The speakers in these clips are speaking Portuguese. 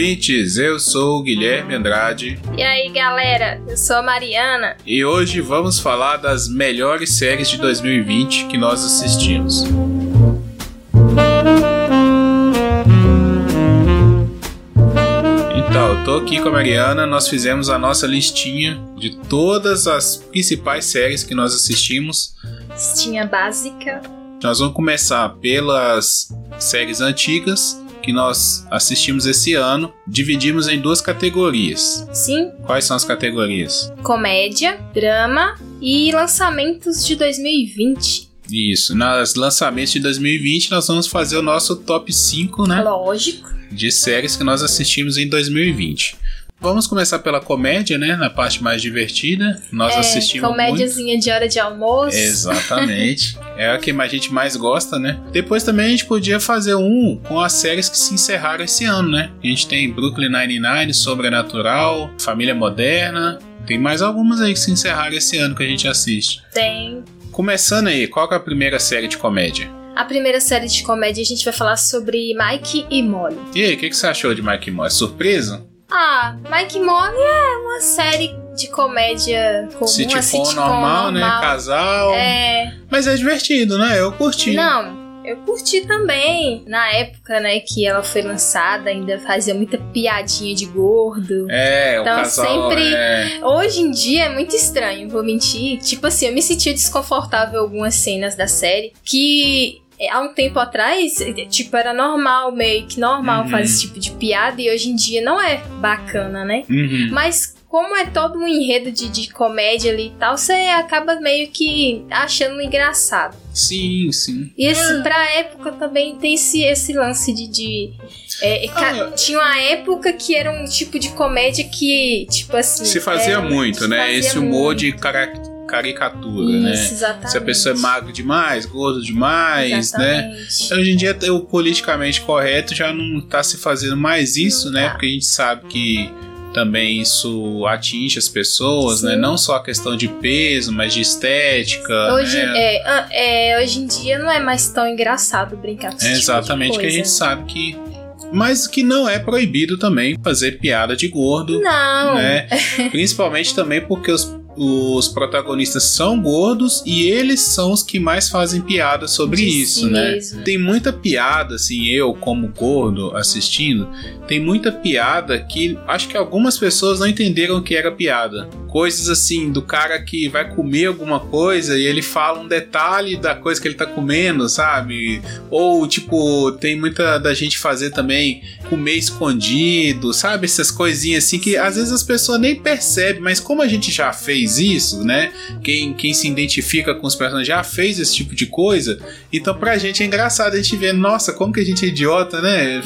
ouvintes, eu sou o Guilherme Andrade. E aí galera, eu sou a Mariana. E hoje vamos falar das melhores séries de 2020 que nós assistimos. Então, eu tô aqui com a Mariana, nós fizemos a nossa listinha de todas as principais séries que nós assistimos. Listinha básica. Nós vamos começar pelas séries antigas que nós assistimos esse ano, dividimos em duas categorias. Sim. Quais são as categorias? Comédia, drama e lançamentos de 2020. Isso, nos lançamentos de 2020 nós vamos fazer o nosso top 5, né? Lógico. De séries que nós assistimos em 2020. Vamos começar pela comédia, né? Na parte mais divertida. Nós é, assistimos. Comédiazinha muito. de hora de almoço. Exatamente. é a que a gente mais gosta, né? Depois também a gente podia fazer um com as séries que se encerraram esse ano, né? A gente tem Brooklyn Nine-Nine, Sobrenatural, Família Moderna. Tem mais algumas aí que se encerraram esse ano que a gente assiste. Tem. Começando aí, qual é a primeira série de comédia? A primeira série de comédia a gente vai falar sobre Mike e Molly. E aí, o que, que você achou de Mike e Molly? Surpresa? Ah, Mike e Molly é uma série de comédia comum, sitcom, uma sitcom normal, normal, né? Casal. É. Mas é divertido, né? Eu curti. Não, eu curti também. Na época, né, que ela foi lançada, ainda fazia muita piadinha de gordo. É, o Então, casal. sempre- É... Hoje em dia é muito estranho, vou mentir. Tipo assim, eu me sentia desconfortável em algumas cenas da série que é, há um tempo atrás, é, tipo, era normal, meio que normal Uhum. fazer esse tipo de piada e hoje em dia não é bacana, né? Uhum. Mas como é todo um enredo de, de comédia ali e tal, você acaba meio que achando engraçado. Sim, sim. E esse, pra época também tem esse, esse lance de. de é, ca- Ah. Tinha uma época que era um tipo de comédia que, tipo assim. Se fazia é, muito, né? fazia Esse humor muito. de cara- caricatura, né? Isso, exatamente. Se a pessoa é magro demais, gordo demais, né? Exatamente. Hoje em dia o politicamente correto já não tá se fazendo mais isso, Não né? tá. Porque a gente sabe que também isso atinge as pessoas, Sim. né? Não só a questão de peso, mas de estética. Hoje, né? é, ah, é, hoje em dia não é mais tão engraçado brincar com esse É tipo exatamente que a gente sabe que. Mas que não é proibido também fazer piada de gordo, Não. né? Principalmente também porque os, os protagonistas são gordos e eles são os que mais fazem piada sobre De isso, si né? mesmo. Tem muita piada, assim, eu como gordo assistindo, tem muita piada que acho que algumas pessoas não entenderam que era piada. Coisas assim, do cara que vai comer alguma coisa e ele fala um detalhe da coisa que ele tá comendo, sabe? Ou, tipo, tem muita da gente fazer também comer escondido, sabe? Essas coisinhas assim que às vezes as pessoas nem percebem, mas como a gente já fez isso, né? Quem, quem se identifica com os personagens já fez esse tipo de coisa, então pra gente é engraçado a gente ver, nossa, como que a gente é idiota, né?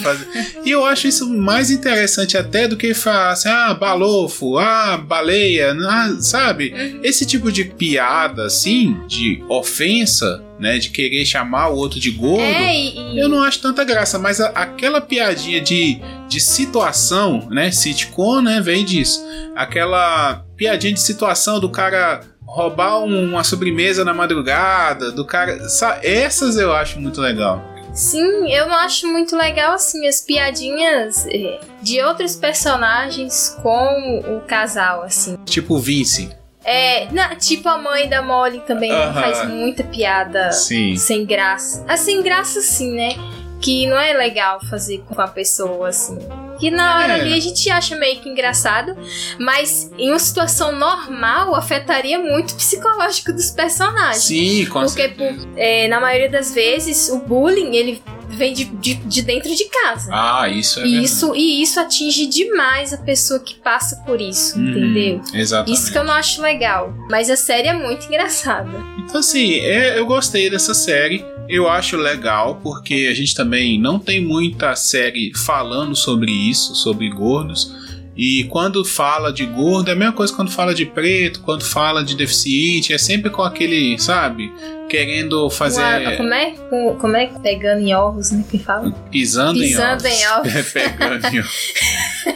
E eu acho isso mais interessante até do que falar assim, ah, balofo, ah, baleia, ah, sabe? Esse tipo de piada, assim, de ofensa, né? De querer chamar o outro de gordo. É, e, Eu não acho tanta graça, mas a- aquela piadinha de, de situação, né? Sitcom, né? Vem disso. Aquela piadinha de situação do cara roubar um- uma sobremesa na madrugada, do cara. sa- Essas eu acho muito legal. Sim, eu não acho muito legal assim as piadinhas eh, de outros personagens com o casal, assim. Tipo o Vince. É, na- tipo a mãe da Molly também Aham. faz muita piada Sim. sem graça. Assim, graça sim, né? Que não é legal fazer com a pessoa assim. Que na hora É. ali a gente acha meio que engraçado, mas em uma situação normal afetaria muito o psicológico dos personagens. Sim, com Porque certeza. por- é, na maioria das vezes o bullying ele vem de, de, de dentro de casa. Ah, isso é. isso, e isso atinge demais a pessoa que passa por isso, verdade. entendeu? Exatamente. Isso que eu não acho legal. Mas a série é muito engraçada. Então, assim, é, eu gostei dessa série. Eu acho legal, porque a gente também não tem muita série falando sobre isso, sobre gordos. E quando fala de gordo, é a mesma coisa quando fala de preto, quando fala de deficiente, é sempre com aquele, sabe? Querendo fazer. Uma- como é? Com- Como é? Pegando em ovos, né? Que fala? Pisando, Pisando em em ovos. ovos. É, pegando em ovos.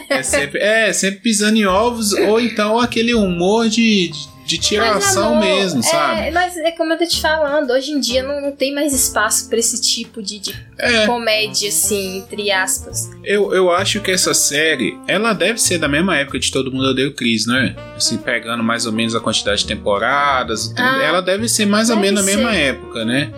É sempre, é, sempre pisando em ovos, ou então aquele humor de, de, de tiração amor, mesmo, é, sabe? Mas é como eu tô te falando, hoje em dia não, não tem mais espaço pra esse tipo de, de É, comédia, assim, entre aspas. eu, eu acho que essa série, ela deve ser da mesma época de Todo Mundo Odeia o Chris, né? Assim, pegando mais ou menos a quantidade de temporadas. Ah, ela deve ser mais ou deve menos na mesma época, né?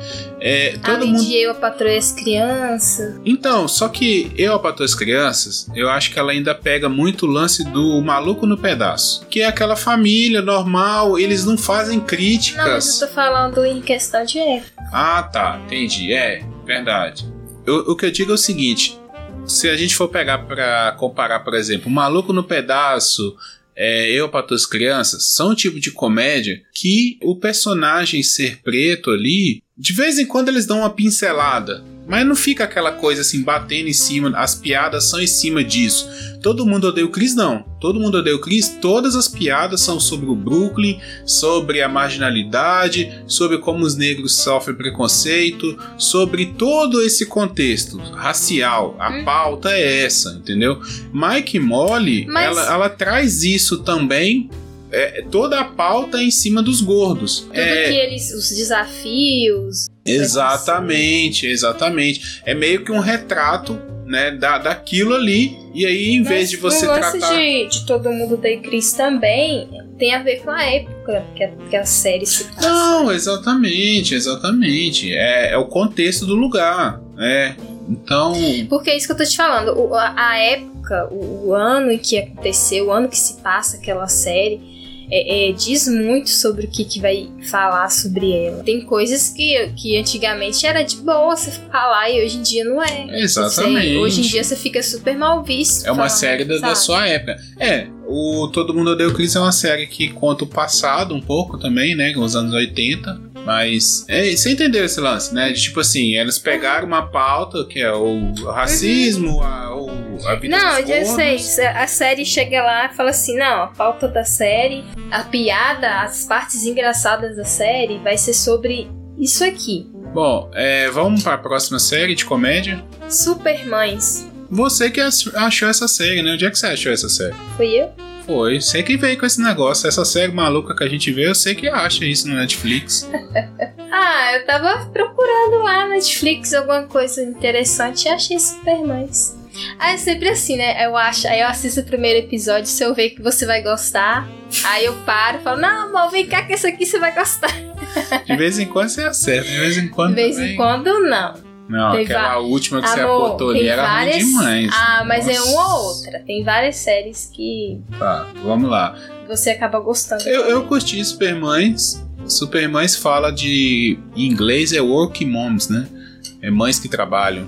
É, todo Além mundo de eu, a patroa e as crianças. Então, só que eu, para as crianças, eu acho que ela ainda pega muito o lance do maluco no pedaço. Que é aquela família normal, eles não fazem Não, mas críticas. eu tô falando em questão de época. Ah, tá, entendi. É, verdade. Eu- o que eu digo é o seguinte: se a gente for pegar pra comparar, por exemplo, o maluco no pedaço. É, eu para as crianças são um tipo de comédia que o personagem ser preto ali, de vez em quando eles dão uma pincelada, mas não fica aquela coisa assim batendo em cima, as piadas são em cima disso. Todo mundo odeia o Chris, não. Todo mundo odeia o Chris, todas as piadas são sobre o Brooklyn, sobre a marginalidade, sobre como os negros sofrem preconceito, sobre todo esse contexto racial. A Hum. pauta é essa, entendeu? Mike Molly, Mas- ela, ela traz isso também. É, toda a pauta é em cima dos gordos. Tudo É, que eles. Os desafios. Exatamente, exatamente. É meio que um retrato, né, da, daquilo ali. E aí, em vez Mas de você o lance tratar. de, de todo mundo da Cris também tem a ver com a época que a, que a série se passa. Não, exatamente, exatamente. É, é o contexto do lugar. É. Então. Porque é isso que eu tô te falando. O- a, a época, o, o ano em que aconteceu, o ano que se passa aquela série, é- é, diz muito sobre o que, que vai falar sobre ela. Tem coisas que, que antigamente era de boa você falar e hoje em dia não é. Exatamente. Hoje em dia você fica super mal visto. É uma série da, da sua época. É, o Todo Mundo Odeia o Chris é uma série que conta o passado um pouco também, né? Com os anos 80. Mas é, você entendeu esse lance, né? De tipo assim, eles pegaram uma pauta que é o racismo, a, o, a vida Não, eu sei. A série chega lá e fala assim: não, a pauta da série, a piada, as partes engraçadas da série vai ser sobre isso aqui. Bom, é, vamos para a próxima série de comédia. Supermães. Você que ach- achou essa série, né? Onde é que você achou essa série? Fui eu? Foi, você que veio com esse negócio. Essa série maluca que a gente vê, eu sei que acha isso no Netflix. Ah, eu tava procurando lá na Netflix alguma coisa interessante e achei Supermães. Ah, é sempre assim, né? Eu acho, aí eu assisto o primeiro episódio, se eu ver que você vai gostar, aí eu paro e falo, não, amor, vem cá que esse aqui você vai gostar. De vez em quando você acerta, de vez em quando. De vez também. em quando, não. Não, Tem aquela última que você Amor, apontou ali tem era várias... ruim demais. Ah, mas é uma ou outra. Tem várias séries que Tá, vamos lá. você acaba gostando. Eu, eu curti Supermães. Supermães fala de. Em inglês é working moms, né? É mães que trabalham.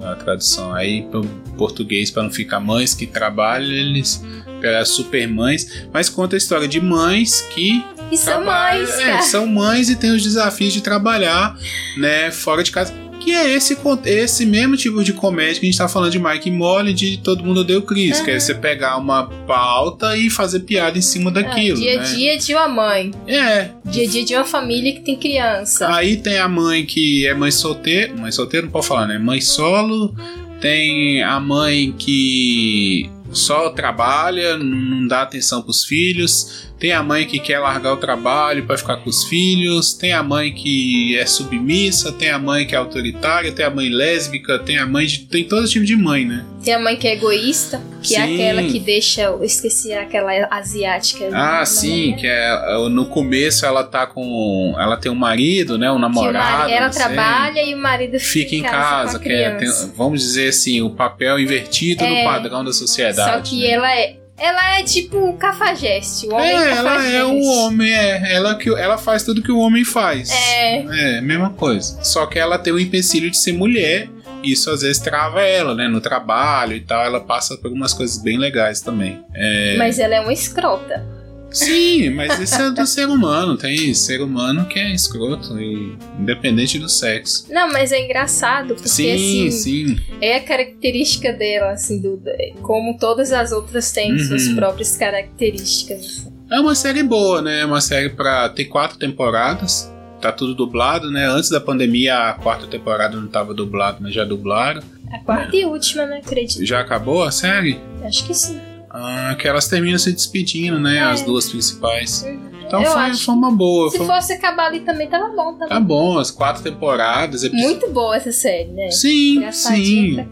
Na tradução. Aí, pro português, para não ficar mães que trabalham, eles pegaram Supermães. Mas conta a história de mães que E são mães, é, são mães e têm os desafios de trabalhar, né, fora de casa. Que é esse, esse mesmo tipo de comédia que a gente tá falando de Mike Molly, de Todo Mundo Odeia o Chris, que é Uhum. você pegar uma pauta e fazer piada em cima daquilo, Ah, dia a né? dia de uma mãe. É. Dia a dia de uma família que tem criança. Aí tem a mãe que é mãe solteira, mãe solteira não pode falar, né? Mãe solo. Tem a mãe que só trabalha, não dá atenção pros filhos. Tem a mãe que quer largar o trabalho para ficar com os filhos. Tem a mãe que é submissa. Tem a mãe que é autoritária. Tem a mãe lésbica. Tem a mãe de. Tem todo tipo de mãe, né? Tem a mãe que é egoísta, que é Sim. aquela que deixa. Eu esqueci aquela asiática. Ah, Não sim, que é. No começo ela tá com. Ela tem um marido, né? Um namorado. ela trabalha e o marido fica, fica em casa, que é, tem- vamos dizer assim, o papel invertido É. do padrão da sociedade. Só que né? ela é. Ela é tipo o cafajeste, o homem É, ela cafajeste. é o homem, é. Ela, que, ela faz tudo que o homem faz. É. É, mesma coisa. Só que ela tem o empecilho de ser mulher. e Isso às vezes trava ela, né? No trabalho e tal. Ela passa por algumas coisas bem legais também. É, Mas ela é uma escrota. Sim, mas isso é do ser humano. Tem ser humano que é escroto, e independente do sexo. Não, mas é engraçado, porque Sim, assim, sim. é a característica dela, assim, do, como todas as outras têm Uhum. suas próprias características. É uma série boa, né? É uma série pra ter quatro temporadas. Tá tudo dublado, né? Antes da pandemia, a quarta temporada não tava dublado, mas já dublaram. A quarta e última, né? Acredito. Já acabou a série? Acho que sim. Ah, que elas terminam se despedindo, né? É. As duas principais. Uhum. Então Eu foi, foi uma boa. Se foi- fosse acabar ali também, tava bom também. Tá bom, as quatro temporadas. episódios- Muito boa essa série, né? Sim, sim.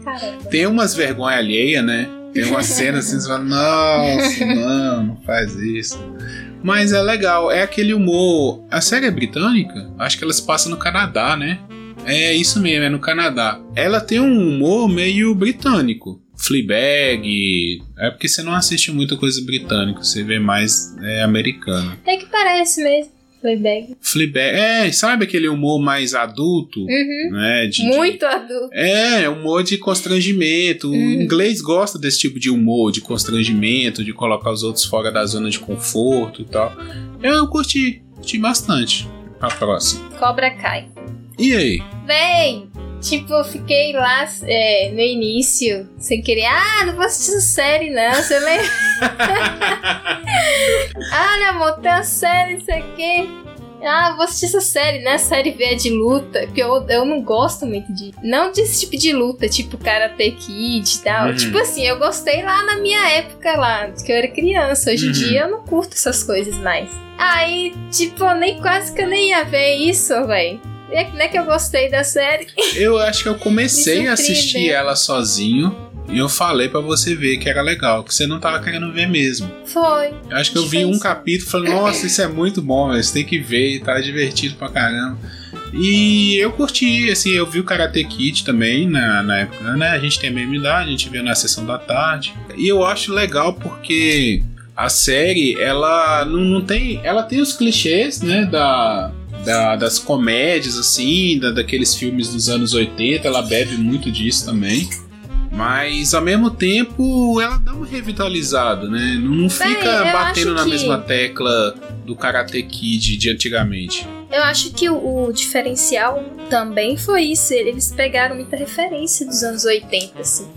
Tem umas vergonha alheia, né? Tem uma cena assim, você fala, nossa, não, não faz isso. Mas é legal, é aquele humor. A série é britânica? Acho que ela se passa no Canadá, né? É isso mesmo, é no Canadá. Ela tem um humor meio britânico. Fleabag. É porque você não assiste muita coisa britânica, você vê mais é, americano. Até que parece mesmo. Playback. Fleabag, é, sabe aquele humor mais adulto? Uhum. Né? De, de- Muito adulto. É, humor de constrangimento. O Uhum. inglês gosta desse tipo de humor, de constrangimento, de colocar os outros fora da zona de conforto e tal. Eu curti, curti bastante. A próxima. Cobra cai. E aí? Véi, tipo, eu fiquei lá é, no início, sem querer. Ah, não vou assistir essa série, não. Você lembra? ah, amor, tem uma série, não sei o quê. Ah, vou assistir essa série, né? Série V é de luta. Porque eu, eu não gosto muito de. Não desse tipo de luta, tipo Karate Kid e tal. Uhum. Tipo assim, eu gostei lá na minha época lá, que eu era criança. Hoje em Uhum. dia eu não curto essas coisas mais. Aí, tipo, eu nem quase que eu nem ia ver isso, véi. É que- Não é que eu gostei da série. Eu acho que eu comecei Me a assistir ela sozinho. E eu falei pra você ver que era legal, que você não tava querendo ver mesmo. Foi. Eu acho que eu vi um capítulo e falei, nossa, isso é muito bom, você tem que ver, tá divertido pra caramba. E eu curti, assim, eu vi o Karate Kid também na, na época, né? A gente tem a mesma idade, a gente viu na sessão da tarde. E eu acho legal porque a série, ela não, não tem. Ela tem os clichês, né? Da, da- das comédias, assim, da, daqueles filmes dos anos 80, ela bebe muito disso também. Mas ao mesmo tempo ela dá um revitalizado, né? Não fica batendo na que- mesma tecla do Karate Kid de antigamente. Eu acho que o, o diferencial também foi isso. Eles pegaram muita referência dos anos 80, assim.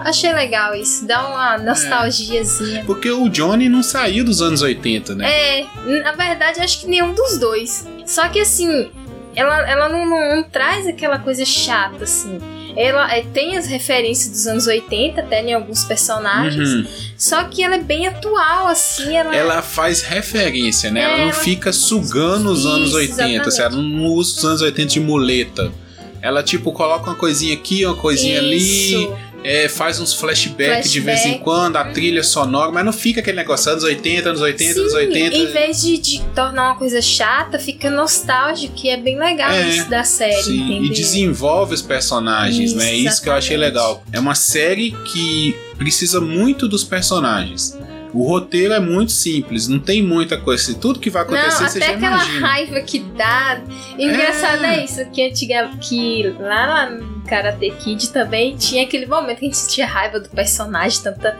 Achei legal isso. Dá uma nostalgiazinha. Porque o Johnny não saiu dos anos 80, né? É, na verdade, acho que nenhum dos dois. Só que assim, ela, ela não, não- não traz aquela coisa chata, assim. Ela é, tem as referências dos anos 80, até em alguns personagens. Uhum. Só que ela é bem atual, assim. Ela, Ela faz referência, né? É, ela não ela- fica sugando os anos Isso, 80, assim, ela não usa os anos 80 de muleta. Ela, tipo, coloca uma coisinha aqui, uma coisinha ali, Isso. É, faz uns flashbacks de vez em Flashback. quando, a trilha sonora, mas não fica aquele negócio anos 80, anos 80, Sim, anos 80. em vez de, de tornar uma coisa chata, fica nostálgico, que é bem legal É, isso da série, Sim, entendeu? e desenvolve os personagens, Isso, né? Isso que eu achei exatamente. legal. É uma série que precisa muito dos personagens. O roteiro é muito simples, não tem muita coisa. Tudo que vai acontecer, Não, você até já aquela imagina. raiva que dá. Engraçado É. é, isso, que, antiga, que lá, lá Karate Kid também tinha aquele momento que a gente sentia raiva do personagem, tanta.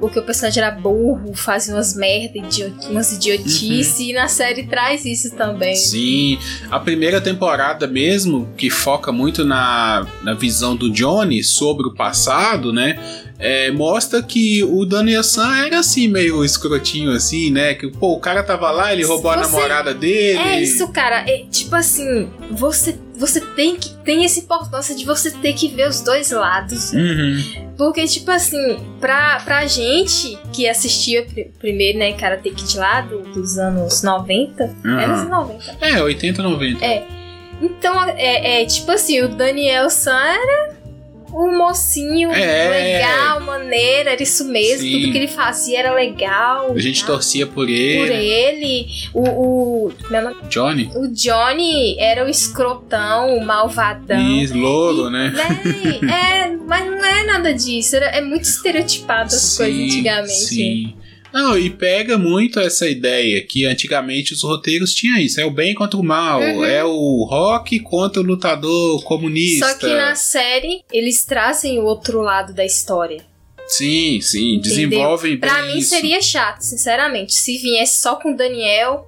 Porque o personagem era burro, fazia umas merda, idiot, umas idiotices, e na série traz isso também. Sim, a primeira temporada mesmo, que foca muito na, na visão do Johnny sobre o passado, né? é, mostra que o Daniel San era assim, meio escrotinho assim, né? Que pô, o cara tava lá, ele roubou a Você- namorada dele. É isso, cara. É, tipo assim, você, você tem que. Tem essa importância de você ter que ver os dois lados. Uhum. Porque, tipo assim, pra, pra gente que assistia pri- primeiro, né, Karate Kid lá do- dos anos 90. Era Aham. os 90. É, 80, 90. Então, é, é, tipo assim, o Daniel San era um mocinho É. legal, maneiro, era isso mesmo. Sim. Tudo que ele fazia era legal. A gente tal. torcia por por ele. ele. O, o, nome- Johnny? o Johnny era o escrotão, o malvadão. Isso, louro, né? Véi, é, mas não é nada disso. Era, é muito estereotipado as coisas antigamente. Sim. Não, e pega muito essa ideia que antigamente os roteiros tinham isso. É o bem contra o mal. Uhum. É o rock contra o lutador comunista. Só que na série eles trazem o outro lado da história. Sim, sim. Entendeu? Desenvolvem bem Pra mim isso. seria chato, sinceramente, se viesse só com o Daniel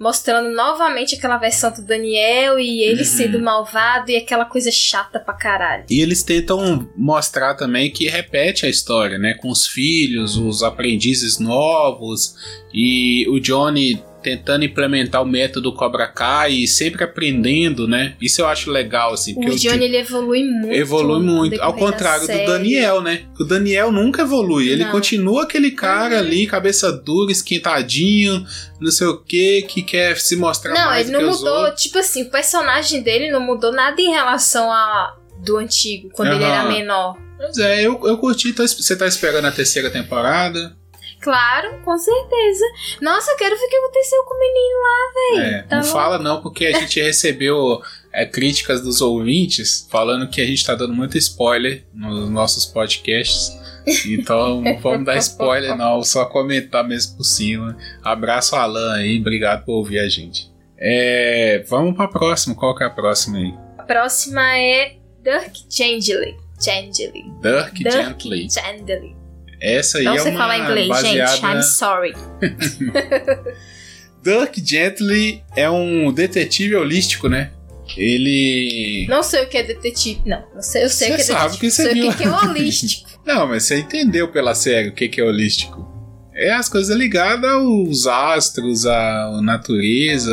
mostrando novamente aquela versão do Daniel e ele Uhum. sendo malvado e aquela coisa chata pra caralho. E eles tentam mostrar também que repete a história, né? Com os filhos, os aprendizes novos. E o Johnny tentando implementar o método Cobra Kai e sempre aprendendo, né? Isso eu acho legal, assim. O Johnny, ele evolui muito. Evolui muito. Ao contrário do Daniel, né? O Daniel nunca evolui. Ele não. continua aquele cara uhum. ali, cabeça dura, esquentadinho, não sei o que, que quer se mostrar não, mais ele não mudou. Tipo assim, o personagem dele não mudou nada em relação a do antigo, quando uhum. ele era menor. Pois é, eu, eu curti. Tá, você tá esperando a terceira temporada? Claro, com certeza. Nossa, eu quero ver o que aconteceu com o menino lá, velho. É, tá não bom? fala não, porque a gente recebeu é, críticas dos ouvintes falando que a gente tá dando muito spoiler nos nossos podcasts. Então não vamos dar spoiler, não, só comentar mesmo por cima. Abraço, Alan aí, obrigado por ouvir a gente. É, vamos pra próxima, qual que é a próxima aí? A próxima é Dirk Gently. Gently. Dirk, Dirk Gently. Gently. Essa aí Não é uma falar inglês, baseada... gente. I'm sorry. Dirk Gently é um detetive holístico, né? Ele. Não sei o que é detetive. Não, eu sei, eu sei o que é sabe detetive. Que você sei o que é holístico. Não, mas você entendeu pela série o que é holístico. É as coisas ligadas aos astros, à natureza.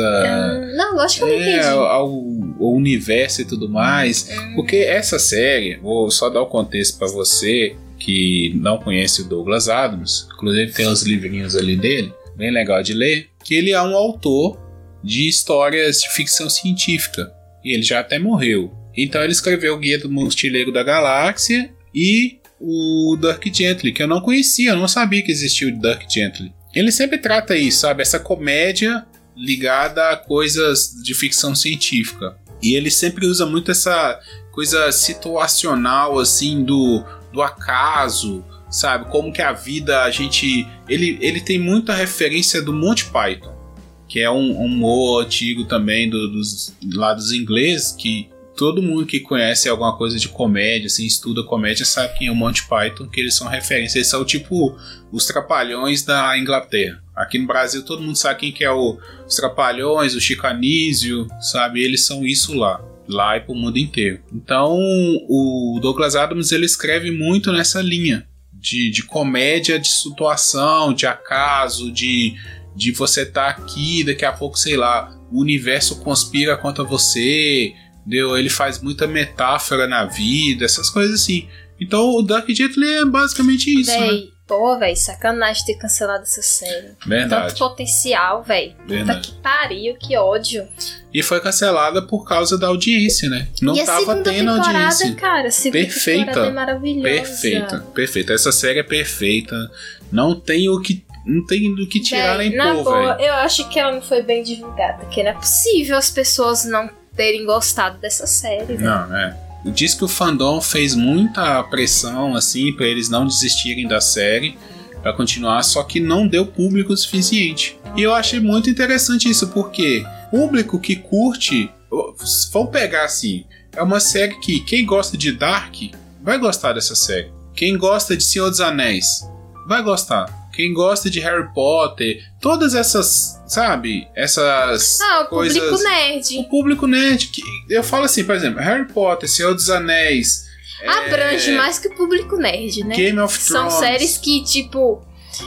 Não, lógico que eu é, Ao, ao, universo e tudo mais. Uh. Porque essa série, vou só dar o contexto para você que não conhece o Douglas Adams, inclusive tem os livrinhos ali dele, bem legal de ler, que ele é um autor de histórias de ficção científica. E ele já até morreu. Então ele escreveu o Guia do Mochileiro da Galáxia e o Dirk Gently, que eu não conhecia, eu não sabia que existia o Dirk Gently. Ele sempre trata isso, sabe? Essa comédia ligada a coisas de ficção científica. E ele sempre usa muito essa coisa situacional, assim, do do acaso, sabe? Como que a vida a gente. Ele, ele tem muita referência do Monty Python, que é um, um humor antigo também do, dos lados ingleses, que todo mundo que conhece alguma coisa de comédia, assim, estuda comédia, sabe quem é o Monty Python, que eles são referência. Eles são tipo os trapalhões da Inglaterra. Aqui no Brasil todo mundo sabe quem que é o, os trapalhões, o chicanísio, sabe? Eles são isso lá lá e para o mundo inteiro. Então, o Douglas Adams ele escreve muito nessa linha de, de comédia, de situação, de acaso, de, de você estar tá aqui, daqui a pouco, sei lá, o universo conspira contra você, entendeu? Ele faz muita metáfora na vida, essas coisas assim. Então, o Dark Gently é basicamente isso, né? Pô, velho, sacanagem ter cancelado essa série. Verdade. Tanto potencial, velho. Puta que pariu, que ódio. E foi cancelada por causa da audiência, né? Não e tava tendo audiência. cara, perfeita. É maravilhosa. Perfeita, perfeita. Essa série é perfeita. Não tem o que não tem do que tirar véi, nem pôr, velho. Eu acho que ela não foi bem divulgada, que não é possível as pessoas não terem gostado dessa série. Véio. Não, é. Diz que o fandom fez muita pressão assim para eles não desistirem da série para continuar, só que não deu público suficiente. E eu achei muito interessante isso porque público que curte, vamos pegar assim, é uma série que quem gosta de Dark vai gostar dessa série. Quem gosta de Senhor dos Anéis vai gostar quem gosta de Harry Potter, todas essas, sabe, essas ah, o coisas. público nerd. O público nerd. Que, eu falo assim, por exemplo, Harry Potter, Senhor dos Anéis. Abrange é... mais que o público nerd, né? Game of Thrones. São séries que, tipo.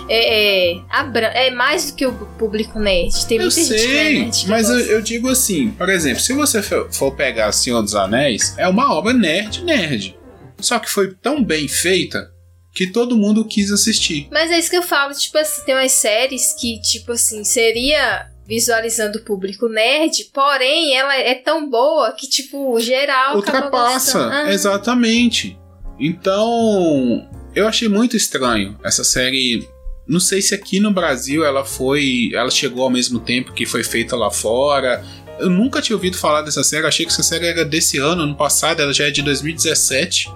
É, é, é, mais do que o público nerd. Tem muita eu gente sei, que é mas eu, eu, digo assim, por exemplo, se você for pegar Senhor dos Anéis, é uma obra nerd, nerd. Só que foi tão bem feita que todo mundo quis assistir. Mas é isso que eu falo, tipo assim, tem umas séries que, tipo assim, seria visualizando o público nerd, porém ela é tão boa que, tipo, geral. Ultrapassa, ah. exatamente. Então, eu achei muito estranho essa série. Não sei se aqui no Brasil ela foi. Ela chegou ao mesmo tempo que foi feita lá fora. Eu nunca tinha ouvido falar dessa série, achei que essa série era desse ano, ano passado, ela já é de 2017.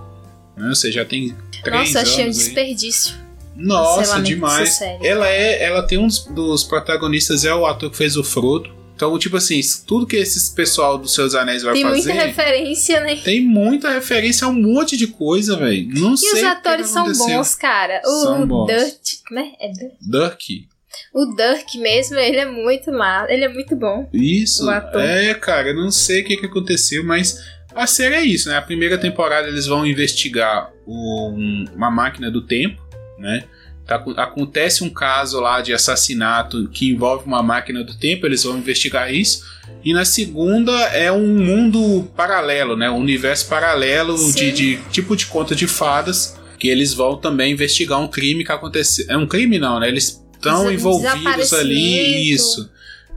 Né? Você já tem três Nossa, achei um desperdício. Nossa, demais. Ela é, ela tem um dos protagonistas é o ator que fez o Frodo. Então, tipo assim, tudo que esse pessoal dos Seus Anéis vai tem fazer. Tem muita referência, né? Tem muita referência a um monte de coisa, velho. Não e sei. E os atores são bons, cara. O são bons. Dirt. Como é? É Dirk? Dirk. O Dirk mesmo, ele é muito mal. Ele é muito bom. Isso. É, cara, eu não sei o que, que aconteceu, mas a série é isso, né? A primeira temporada eles vão investigar o, uma máquina do tempo, né? Tá, acontece um caso lá de assassinato que envolve uma máquina do tempo, eles vão investigar isso. E na segunda é um mundo paralelo, né? Um universo paralelo de, de, tipo de conta de fadas. Que eles vão também investigar um crime que aconteceu. É um crime, não, né? Eles estão envolvidos ali. Isso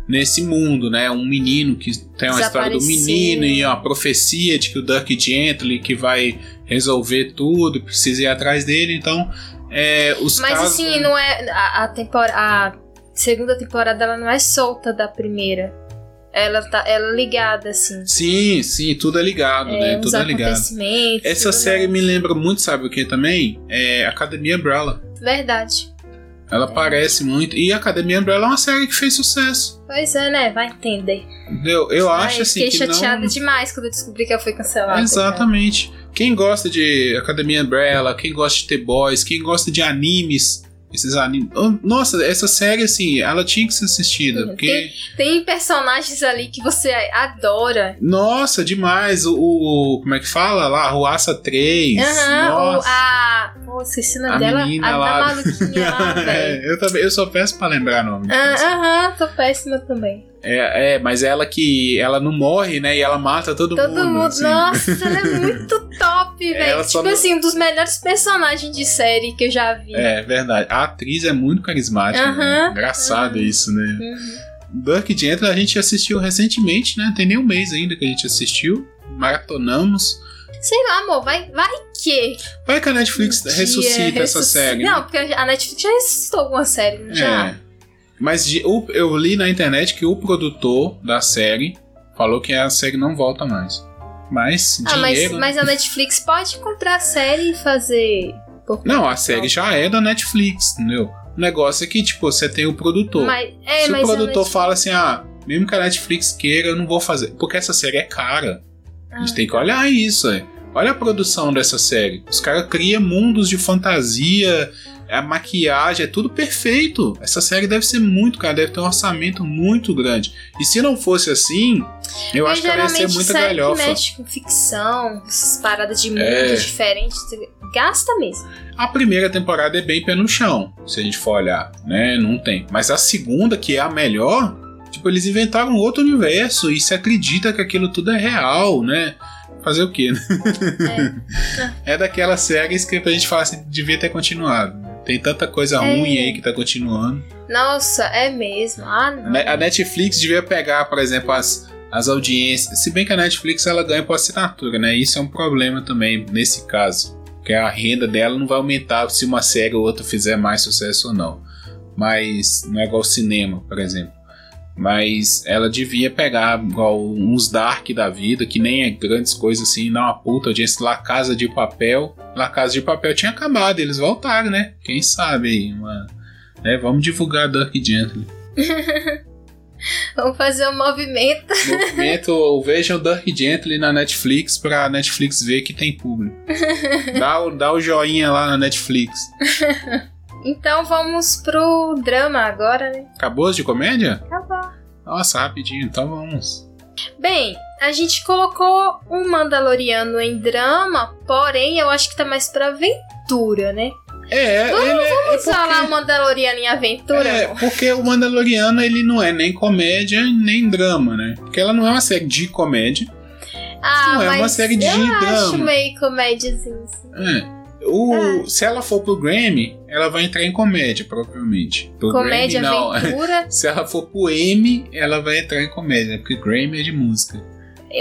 nesse mundo, né? Um menino que tem uma história do menino e uma profecia de que o Dirk Gently que vai resolver tudo, precisa ir atrás dele, então é, os Mas casos, assim, não é a, a, tempor, a segunda temporada ela não é solta da primeira. Ela tá ela é ligada assim. Sim, sim, tudo é ligado, é, né? Tudo é ligado. Essa série mais. me lembra muito, sabe o que também? É Academia Umbrella. Verdade. Ela é. parece muito. E Academia Umbrella é uma série que fez sucesso. Pois é, né? Vai entender. Eu, eu Ai, acho assim. Fiquei chateada não... demais quando eu descobri que ela foi cancelada. Exatamente. Quem gosta de Academia Umbrella, quem gosta de The Boys, quem gosta de animes, esses animes. Oh, nossa, essa série, assim, ela tinha que ser assistida. Porque... Tem, tem personagens ali que você adora. Nossa, demais. O. o como é que fala? Lá, Ruaça 3. Aham, a. Pô, esqueci o nome a dela. A lá. da maluquinha lá, é, eu, também, eu sou péssimo pra lembrar nome. Ah, aham, tô péssima também. É, é, mas ela que. Ela não morre, né? E ela mata todo, todo mundo. Todo mundo. Assim. Nossa, ela é muito top, velho. Tipo não... assim, um dos melhores personagens de série que eu já vi. É, verdade. A atriz é muito carismática. Uh -huh, né? Engraçado uh -huh. isso, né? Uh -huh. Dirk Gently a gente assistiu recentemente, né? Tem nem um mês ainda que a gente assistiu. Maratonamos. Sei lá, amor, vai, vai que. Vai que a Netflix um ressuscita essa série. Não, porque a Netflix já ressuscitou alguma série, não já? Mas de, eu li na internet que o produtor da série falou que a série não volta mais. Mas ah, dinheiro... mas, mas a Netflix pode comprar a série e fazer. Não, a série já é da Netflix, entendeu? O negócio é que, tipo, você tem o produtor. Mas, é, Se o produtor Netflix... fala assim, ah, mesmo que a Netflix queira, eu não vou fazer. Porque essa série é cara. Ah, a gente tem que tá. olhar isso, é. Olha a produção dessa série. Os caras criam mundos de fantasia, a maquiagem, é tudo perfeito. Essa série deve ser muito cara, deve ter um orçamento muito grande. E se não fosse assim, eu Mas acho que ela ia ser muito série galhofa. Que mexe com ficção, essas paradas de mundos é. diferentes, gasta mesmo. A primeira temporada é bem pé no chão, se a gente for olhar, né? Não tem. Mas a segunda, que é a melhor, tipo, eles inventaram outro universo e se acredita que aquilo tudo é real, né? Fazer o quê, né? É, é daquelas séries que a gente fala assim, devia ter continuado. Tem tanta coisa é. ruim aí que tá continuando. Nossa, é mesmo. Ah, não. A Netflix devia pegar, por exemplo, as, as audiências. Se bem que a Netflix ela ganha por assinatura, né? Isso é um problema também nesse caso. Porque a renda dela não vai aumentar se uma série ou outra fizer mais sucesso ou não. Mas não é igual cinema, por exemplo. Mas ela devia pegar igual uns Dark da vida, que nem é grandes coisas assim, não uma puta audiência. lá Casa de Papel. lá Casa de Papel tinha acabado, eles voltaram, né? Quem sabe aí, né? Vamos divulgar Dark Gently. Vamos fazer um movimento. Movimento, vejam Dark Gently na Netflix pra Netflix ver que tem público. Dá o, dá o joinha lá na Netflix. Então vamos pro drama agora, né? Acabou de comédia? Acabou. Nossa, rapidinho, então vamos. Bem, a gente colocou um Mandaloriano em drama, porém eu acho que tá mais pra aventura, né? É, vamos, ele, é vamos é falar o Mandaloriano em aventura? É, porque o Mandaloriano ele não é nem comédia nem drama, né? Porque ela não é uma série de comédia. Ah, não é uma série de eu drama. Acho meio comédiazinho. É. O, ah. Se ela for pro Grammy, ela vai entrar em comédia, provavelmente. Pro comédia, Grammy, não. aventura? se ela for pro Emmy, ela vai entrar em comédia, porque Grammy é de música.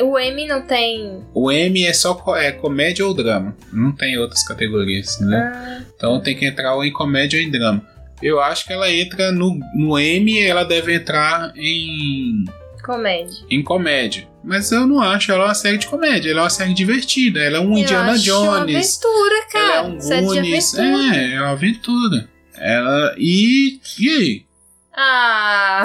O M não tem. O M é só é comédia ou drama. Não tem outras categorias, né? Ah. Então tem que entrar ou em comédia ou em drama. Eu acho que ela entra no, no M ela deve entrar em. Comédia. Em comédia. Mas eu não acho ela uma série de comédia. Ela é uma série divertida. Ela é um eu Indiana acho Jones. Uma aventura, cara. Ela é um série Goonies. É, é uma aventura. Ela. E. E aí? Ah.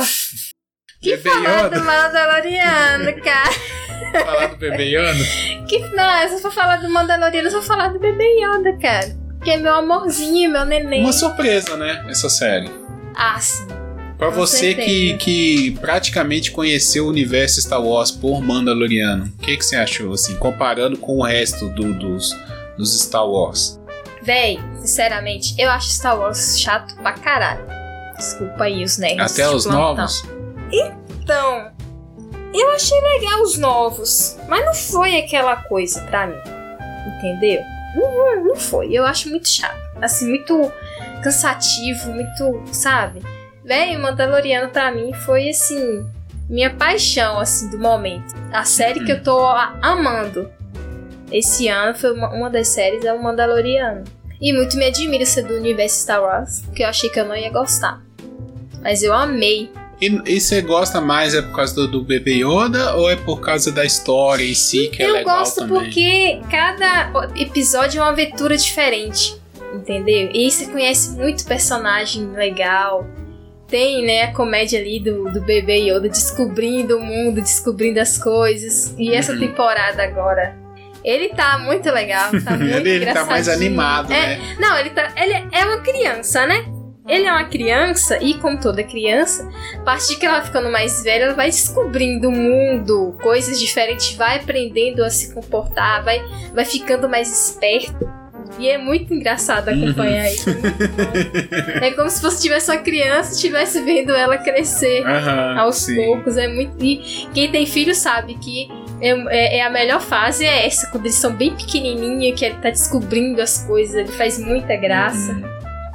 Que falar do Mandaloriano, cara. falar do bebê Yoda? Que, não, se for falar do Mandaloriano, eu vou falar do bebê Yoda, cara. Que é meu amorzinho, meu neném. Uma surpresa, né? Essa série. Ah, sim. Pra Com você que, que praticamente conheceu o universo Star Wars por Mandaloriano, o que, que você achou, assim, comparando com o resto do, dos, dos Star Wars? Véi, sinceramente, eu acho Star Wars chato pra caralho. Desculpa aí os nerds. Até os plantão. novos? Então, eu achei legal os novos, mas não foi aquela coisa pra mim. Entendeu? Não, não, não foi. Eu acho muito chato. Assim, muito cansativo, muito, sabe? Véi, Mandaloriano pra mim foi assim, minha paixão assim do momento. A série que eu tô amando esse ano foi uma, uma das séries é o Mandaloriano. E muito me admira ser do universo Star Wars, porque eu achei que eu não ia gostar. Mas eu amei. E, e você gosta mais é por causa do, do bebê Yoda ou é por causa da história em si que é eu legal gosto também? porque cada episódio é uma aventura diferente, entendeu? E você conhece muito personagem legal. Tem, né, a comédia ali do, do bebê Yoda descobrindo o mundo, descobrindo as coisas. E essa Uhum. temporada agora. Ele tá muito legal, tá muito ele, ele tá mais animado, É, né? Não, ele tá. Ele é uma criança, né? Ele é uma criança, e como toda criança, a partir que ela vai ficando mais velha, ela vai descobrindo o mundo, coisas diferentes, vai aprendendo a se comportar, vai, vai ficando mais esperto. E é muito engraçado acompanhar isso. é. É como se fosse tivesse uma criança e estivesse vendo ela crescer Aham, aos sim. poucos. É muito. E quem tem filho sabe que é, é- é a melhor fase é essa, quando eles são bem pequenininhos, que ele tá descobrindo as coisas, ele faz muita graça.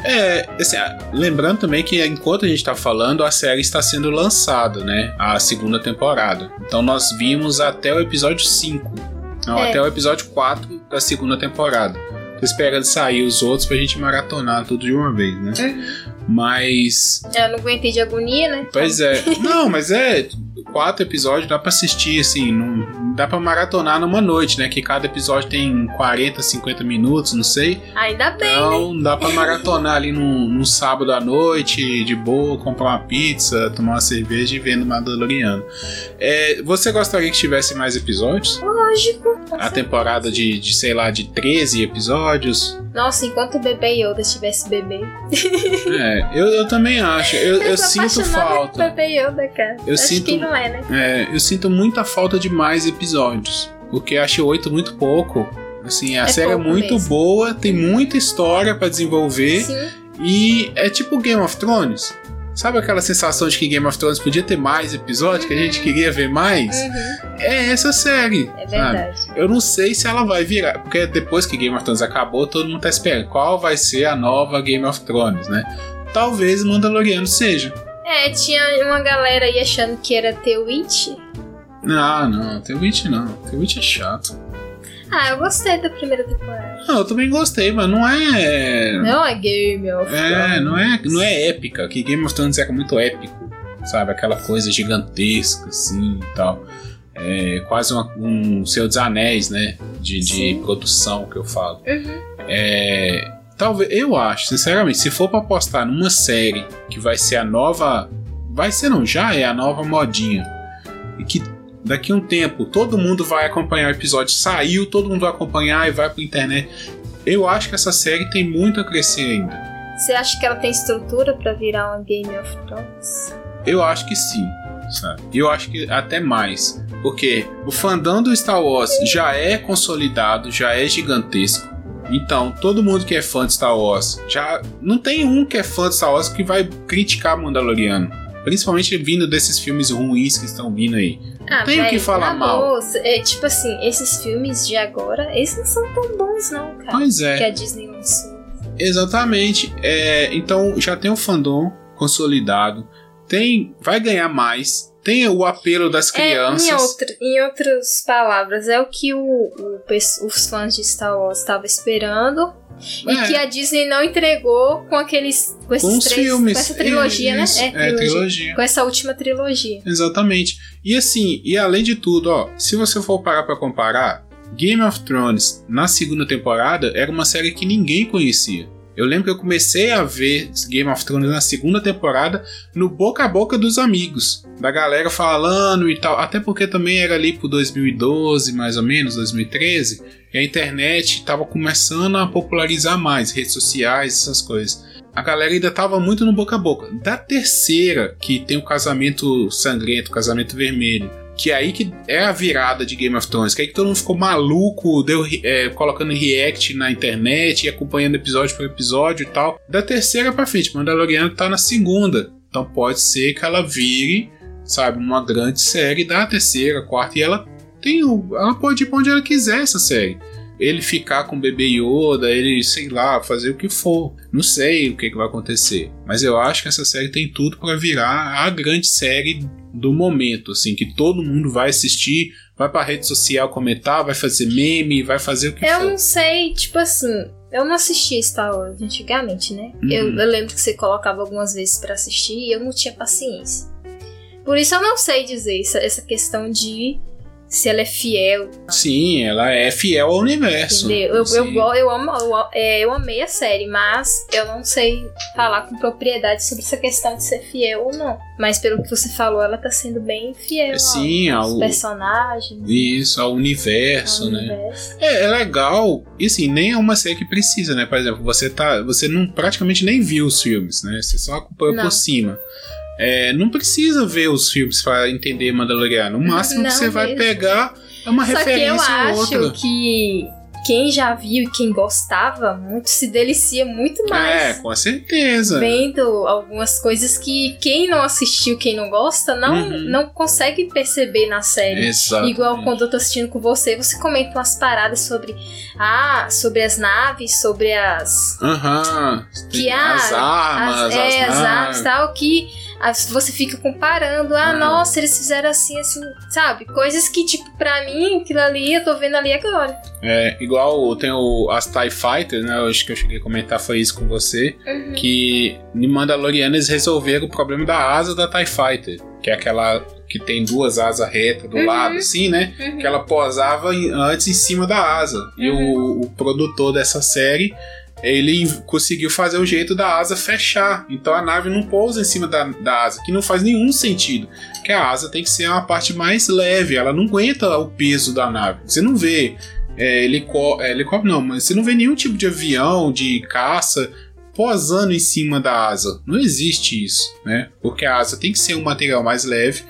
É, assim, lembrando também que enquanto a gente tá falando, a série está sendo lançada, né? A segunda temporada. Então nós vimos até o episódio 5. Não, É. até o episódio 4 da segunda temporada. Tô esperando sair os outros pra gente maratonar tudo de uma vez, né? Uhum. Mas. Eu não aguentei de agonia, né? Pois é. Não, mas é. Quatro episódios dá pra assistir, assim. Não, dá pra maratonar numa noite, né? Que cada episódio tem 40, 50 minutos, não sei. Ainda bem, né? Então dá pra maratonar ali num, num sábado à noite, de boa, comprar uma pizza, tomar uma cerveja e vendo Mandaloriano. É, você gostaria que tivesse mais episódios? Lógico. A temporada de, de, sei lá, de 13 episódios? Nossa, enquanto o bebê Yoda tivesse bebê. É, eu, eu também acho. Eu, eu sou sinto falta. bebê Yoda, cara. Eu Acho sinto- que não é, né? É, eu sinto muita falta de mais episódios. Porque acho oito muito pouco. Assim, a É série é muito mesmo. boa, tem muita história pra desenvolver. Sim. E é tipo Game of Thrones. Sabe aquela sensação de que Game of Thrones podia ter mais episódios, que a gente queria ver mais? Uhum, É essa série. é sabe? verdade. Eu não sei se ela vai virar, porque depois que Game of Thrones acabou, todo mundo tá esperando qual vai ser a nova Game of Thrones, né? Talvez Mandaloriano seja. É, tinha uma galera aí achando que era The Witch. Não, não, The Witch não. The Witch é chato. Ah, eu gostei da primeira temporada. Não, eu também gostei, mas não é. Não é Game of É, Thrones. não é, não é épica, que Game of Thrones era muito épico, sabe? Aquela coisa gigantesca, assim e tal. É quase uma- um Senhor dos Anéis, né? De, de produção que eu falo. Uhum. É, talvez, eu acho, sinceramente, se for pra apostar numa série que vai ser a nova. Vai ser, não, já é a nova modinha. E que daqui a um tempo todo mundo vai acompanhar o episódio. Saiu, todo mundo vai acompanhar e vai pra internet. Eu acho que essa série tem muito a crescer ainda. Você acha que ela tem estrutura pra virar uma Game of Thrones? Eu acho que sim, sabe? Eu acho que até mais. Porque o fandom do Star Wars já é consolidado, já é gigantesco. Então, todo mundo que é fã de Star Wars já. Não tem um que é fã de Star Wars que vai criticar Mandaloriano. Principalmente vindo desses filmes ruins que estão vindo aí. Ah, Tem o que falar mal. boa, é, tipo assim, esses filmes de agora, eles não são tão bons não, cara. Pois Que é, a Disney lançou. exatamente. É, então já tem um fandom consolidado. Tem. Vai ganhar mais. Tem o apelo das crianças. É, em, outra, em outras palavras, é o que o, o os fãs de Star Wars estavam esperando. E É. que a Disney não entregou com aqueles. Com esses com três. filmes. Com essa trilogia, Isso, né? É, trilogia. Com essa última trilogia. Exatamente. E assim, e além de tudo, ó, se você for parar pra comparar, Game of Thrones na segunda temporada era uma série que ninguém conhecia. Eu lembro que eu comecei a ver Game of Thrones na segunda temporada no boca a boca dos amigos, da galera falando e tal, até porque também era ali por 2012, mais ou menos, 2013, e a internet estava começando a popularizar mais, redes sociais, essas coisas. A galera ainda tava muito no boca a boca. Da terceira, que tem o casamento sangrento, o casamento vermelho, que é aí que é a virada de Game of Thrones, que é aí que todo mundo ficou maluco, deu é, colocando react na internet e acompanhando episódio por episódio e tal. Da terceira pra frente, Mandaloriano tá na segunda. Então pode ser que ela vire, sabe, uma grande série da terceira, quarta, e ela tem ela pode ir pra onde ela quiser essa série ele ficar com o bebê Yoda, ele, sei lá, fazer o que for. Não sei o que, que vai acontecer. Mas eu acho que essa série tem tudo para virar a grande série do momento, assim, que todo mundo vai assistir, vai pra rede social comentar, vai fazer meme, vai fazer o que eu for. Eu não sei, tipo assim, eu não assistia Star Wars antigamente, né? Uhum. Eu, eu, lembro que você colocava algumas vezes para assistir e eu não tinha paciência. Por isso eu não sei dizer essa, essa questão de se ela é fiel. Sim, ela é fiel ao universo. Entendeu? Eu, eu, eu, eu, amo, eu, é, eu amei a série, mas eu não sei falar com propriedade sobre essa questão de ser fiel ou não. Mas pelo que você falou, ela tá sendo bem fiel Sim, aos ao personagens. Isso, ao universo, ao né? universo. É, é legal. E assim, nem é uma série que precisa, né? Por exemplo, você tá. Você não praticamente nem viu os filmes, né? Você só acompanhou Não. por cima. É, não precisa ver os filmes para entender Mandaloriano. O máximo Não que você vai mesmo. pegar é uma Só que eu referência acho outra. que quem já viu e quem gostava muito se delicia muito É, mais. com certeza. Vendo algumas coisas que quem não assistiu, quem não gosta, não, Uhum. não consegue perceber na série. Exato. Igual quando eu tô assistindo com você, você comenta umas paradas sobre ah, sobre as naves, sobre as Aham. Que, as ah, armas, as, é, as as armas naves. tal que as- você fica comparando, ah, Ah. nossa, eles fizeram assim, assim, sabe? Coisas que, tipo, pra mim, aquilo ali, eu tô vendo ali agora. É, igual tem o, as TIE Fighters, né? Eu acho que eu cheguei a comentar foi isso com você. Uhum. Que em Mandaloriano eles resolveram o problema da asa da TIE Fighter. Que é aquela que tem duas asas retas do Uhum. lado, assim, né? Uhum. Que ela posava antes em cima da asa. E o, o produtor dessa série. Ele conseguiu fazer o jeito da asa fechar. Então a nave não pousa em cima da, da asa, que não faz nenhum sentido. Que a asa tem que ser uma parte mais leve, ela não aguenta o peso da nave. Você não vê é, é, helicóptero, não, mas você não vê nenhum tipo de avião, de caça, posando em cima da asa. Não existe isso, né? Porque a asa tem que ser um material mais leve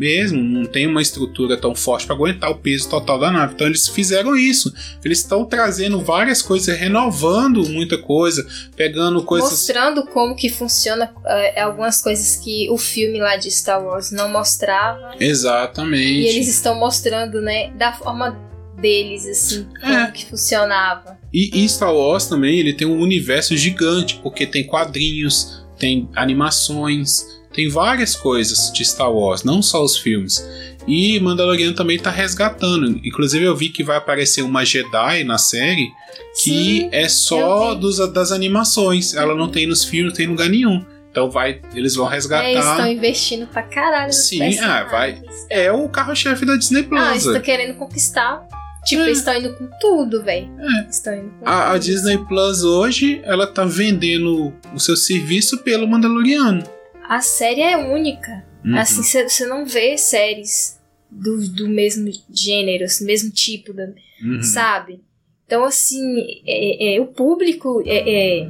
mesmo, não tem uma estrutura tão forte para aguentar o peso total da nave. Então eles fizeram isso. Eles estão trazendo várias coisas, renovando muita coisa, pegando coisas. Mostrando como que funciona é, algumas coisas que o filme lá de Star Wars não mostrava. Exatamente. E eles estão mostrando, né, da forma deles, assim, como É. que funcionava. E, e Star Wars também, ele tem um universo gigante, porque tem quadrinhos, tem animações, tem várias coisas de Star Wars, não só os filmes. E Mandaloriano também tá resgatando. Inclusive eu vi que vai aparecer uma Jedi na série que Sim, é só dos, das animações. Ela não tem nos filmes, não tem em lugar nenhum. Então vai, eles vão É, eles resgatar. estão investindo pra caralho Sim, ah, vai. É o carro-chefe da Disney Plus. Ah, eles estão querendo conquistar. Tipo, É. eles estão indo com tudo, velho. É. Estão indo com A, a tudo. Disney Plus hoje, ela tá vendendo o seu serviço pelo Mandaloriano. A série é única. Uhum. Assim, você não vê séries do, do mesmo gênero, assim, mesmo tipo, da, Uhum. sabe? Então, assim, é- é, o público é, é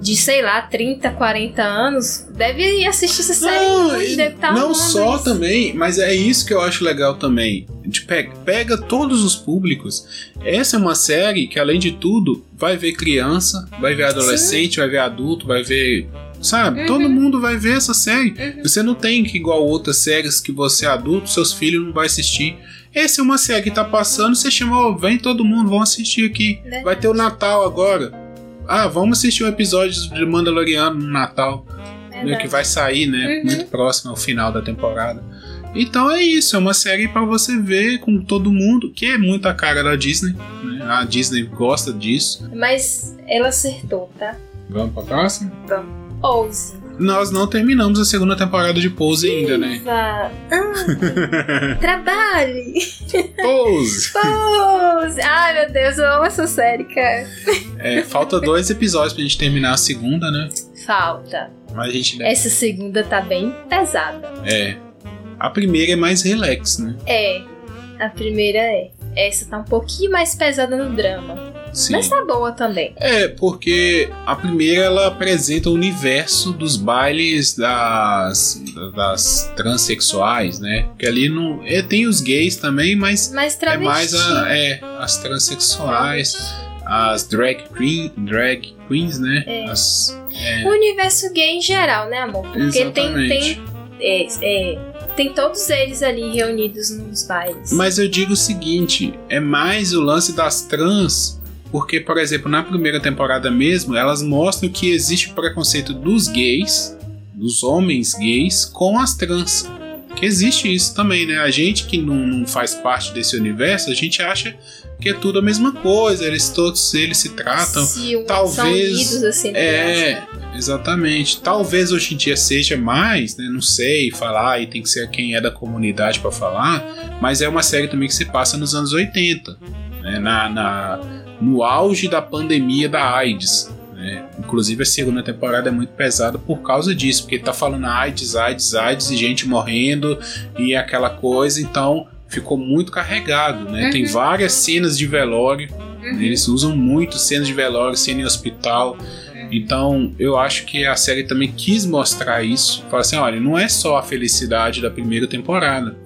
de, sei lá, 30, 40 anos deve ir assistir essa série. Não, muito, deve tá não só isso. também, mas é isso que eu acho legal também. A gente pega, pega todos os públicos. Essa é uma série que, além de tudo, vai ver criança, vai ver adolescente, vai ver adulto, vai ver. Sabe? Uhum. Todo mundo vai ver essa série. Uhum. Você não tem que, igual outras séries que você é adulto, seus filhos não vão assistir. Essa é uma série que tá passando, você chama, ó, vem todo mundo, vão assistir aqui. Né? Vai ter o Natal agora. Ah, vamos assistir um episódio de Mandaloriano no Natal né, Verdade. que vai sair, né? Uhum. Muito próximo ao final da temporada. Então é isso, é uma série para você ver com todo mundo, que é muito a cara da Disney. Né? A Disney gosta disso. Mas ela acertou, tá? Vamos pra próxima? Ouse. Nós não terminamos a segunda temporada de Pose ainda, né? Viva! Ah, trabalhe! Pose! Pose! Ai, meu Deus, eu amo essa série, cara. É, falta dois episódios pra gente terminar a segunda, né? Falta. Mas a gente deve. Essa segunda tá bem pesada. É. A primeira é mais relax, né? É, a primeira é. Essa tá um pouquinho mais pesada no drama. Sim. Mas tá boa também. É, porque a primeira ela apresenta o universo dos bailes das, das transexuais, né? Porque ali não. É, tem os gays também, mas Mas é mais travesti. a, é, as transexuais, as drag, queen, drag queens, né? É. As, O universo gay em geral, né, amor? Porque tem, Exatamente. tem, é, é, tem todos eles ali reunidos nos bailes. Mas eu digo o seguinte: é mais o lance das trans. Porque, por exemplo, na primeira temporada mesmo, elas mostram que existe o preconceito dos gays, dos homens gays, com as trans. Que existe isso também, né? A gente que não, não faz parte desse universo, a gente acha que é tudo a mesma coisa, eles todos eles se tratam. Se um- são talvez- unidos assim. né? É, exatamente. Talvez hoje em dia seja mais, né? Não sei falar, e tem que ser quem é da comunidade pra falar, mas é uma série também que se passa nos anos 80, né? na, na- no auge da pandemia da AIDS. né? Inclusive a segunda temporada é muito pesada por causa disso, porque tá falando AIDS, AIDS, AIDS e gente morrendo e aquela coisa, então ficou muito carregado, né? Tem Uhum. várias cenas de velório Uhum. eles usam muito cenas de velório, cena em hospital. Então, eu acho que a série também quis mostrar isso. Fala assim: olha, não é só a felicidade da primeira temporada.